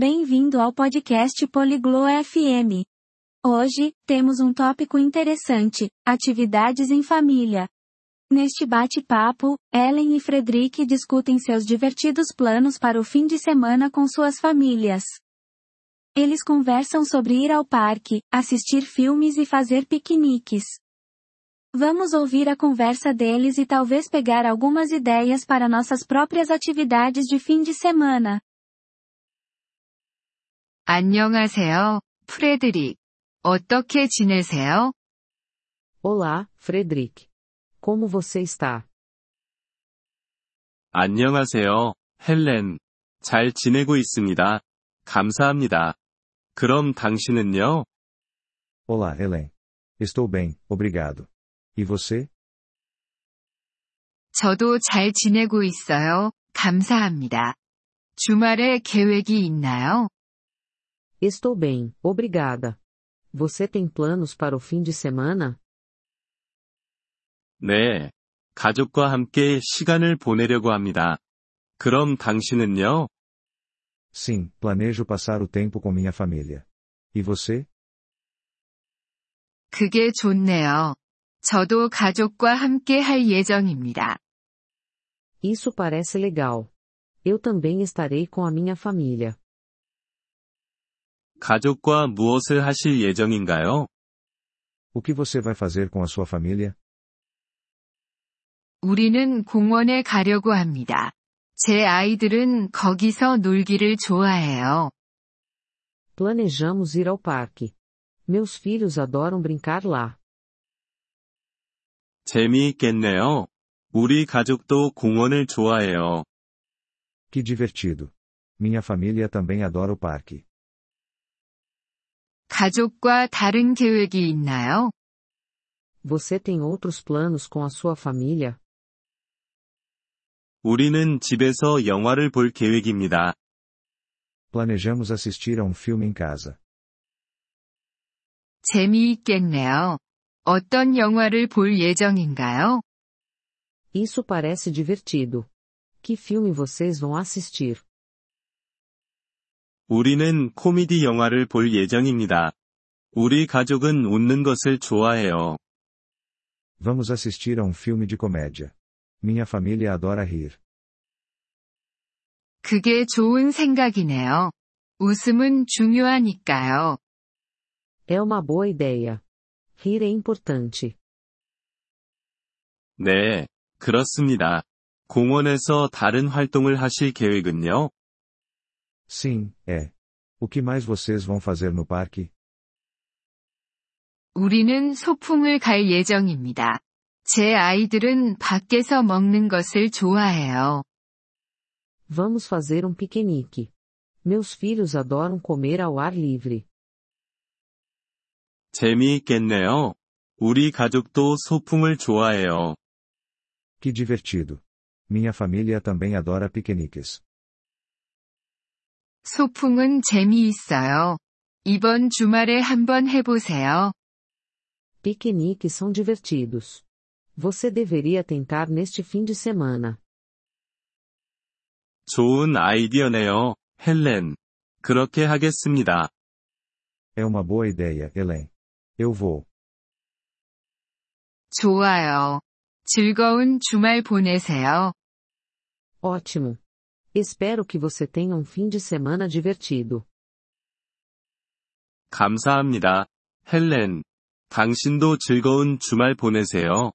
Bem-vindo ao podcast Poliglo FM. Hoje, temos um tópico interessante: atividades em família. Neste bate-papo, Ellen e Frederick discutem seus divertidos planos para o fim de semana com suas famílias. Eles conversam sobre ir ao parque, assistir filmes e fazer piqueniques. Vamos ouvir a conversa deles e talvez pegar algumas ideias para nossas próprias atividades de fim de semana. 안녕하세요, 프레드릭. 어떻게 지내세요? Olá, Frederick. Como você está? 안녕하세요, 헬렌. 잘 지내고 있습니다. 감사합니다. 그럼 당신은요? Olá, Helen. Estou bem, obrigado. E você? 저도 잘 지내고 있어요. 감사합니다. 주말에 계획이 있나요? Estou bem, obrigada. Você tem planos para o fim de semana? 네. 가족과 함께 시간을 보내려고 합니다. 그럼 당신은요? Sim, planejo passar o tempo com minha família. E você? 그게 좋네요. 저도 가족과 함께 할 예정입니다. Isso parece legal. Eu também estarei com a minha família. 가족과 무엇을 하실 예정인가요? O que você vai fazer com a sua família? 우리는 공원에 가려고 합니다. 제 아이들은 거기서 놀기를 좋아해요. Planejamos ir ao parque. Meus filhos adoram brincar lá. 재미있겠네요. 우리 가족도 공원을 좋아해요. Que divertido. Minha família também adora o parque. 가족과 다른 계획이 있나요? Você tem outros planos com a sua família? 우리는 집에서 영화를 볼 계획입니다. Planejamos assistir a um filme em casa. 재미있겠네요. 어떤 영화를 볼 예정인가요? Isso parece divertido. Que filme vocês vão assistir? 우리는 코미디 영화를 볼 예정입니다. 우리 가족은 웃는 것을 좋아해요. Vamos assistir a um filme de comédia. Minha família adora rir. 그게 좋은 생각이네요. 웃음은 중요하니까요. É uma boa ideia. Rir é importante. 네, 그렇습니다. 공원에서 다른 활동을 하실 계획은요? Sim, é. O que mais vocês vão fazer no parque? 우리는 소풍을 갈 예정입니다. 제 아이들은 밖에서 먹는 것을 좋아해요. Vamos fazer um piquenique. Meus filhos adoram comer ao ar livre. 재미있겠네요. 우리 가족도 소풍을 좋아해요. Que divertido. Minha família também adora piqueniques. 소풍은 재미있어요. 이번 주말에 한번 해보세요. Piqueniques são divertidos. Você deveria tentar neste fim de semana. 좋은 아이디어네요, 헬렌. 그렇게 하겠습니다. É uma boa ideia, Helen. Eu vou. 좋아요. 즐거운 주말 보내세요. Ótimo. Espero que você tenha um fim de semana divertido. 감사합니다, 헬렌. 당신도 즐거운 주말 보내세요.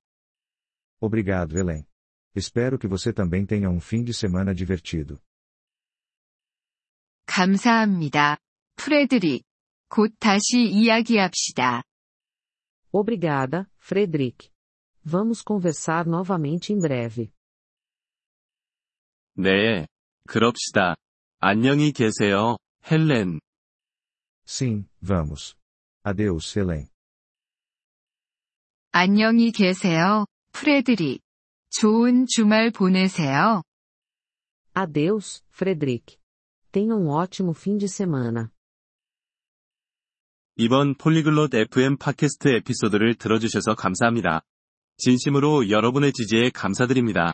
Obrigado, Helen. Espero que você também tenha um fim de semana divertido. 감사합니다. 프레드릭. 곧 다시 이야기합시다. Obrigada, Frederick. Vamos conversar novamente em breve. 네, 그럽시다. 안녕히 계세요, 헬렌. Sim, vamos. Adeus, Helen. 안녕히 계세요, 프레드릭. 좋은 주말 보내세요. Adeus, Frederick. Tenha um ótimo fim de semana. 이번 Polyglot FM 팟캐스트 에피소드를 들어주셔서 감사합니다. 진심으로 여러분의 지지에 감사드립니다.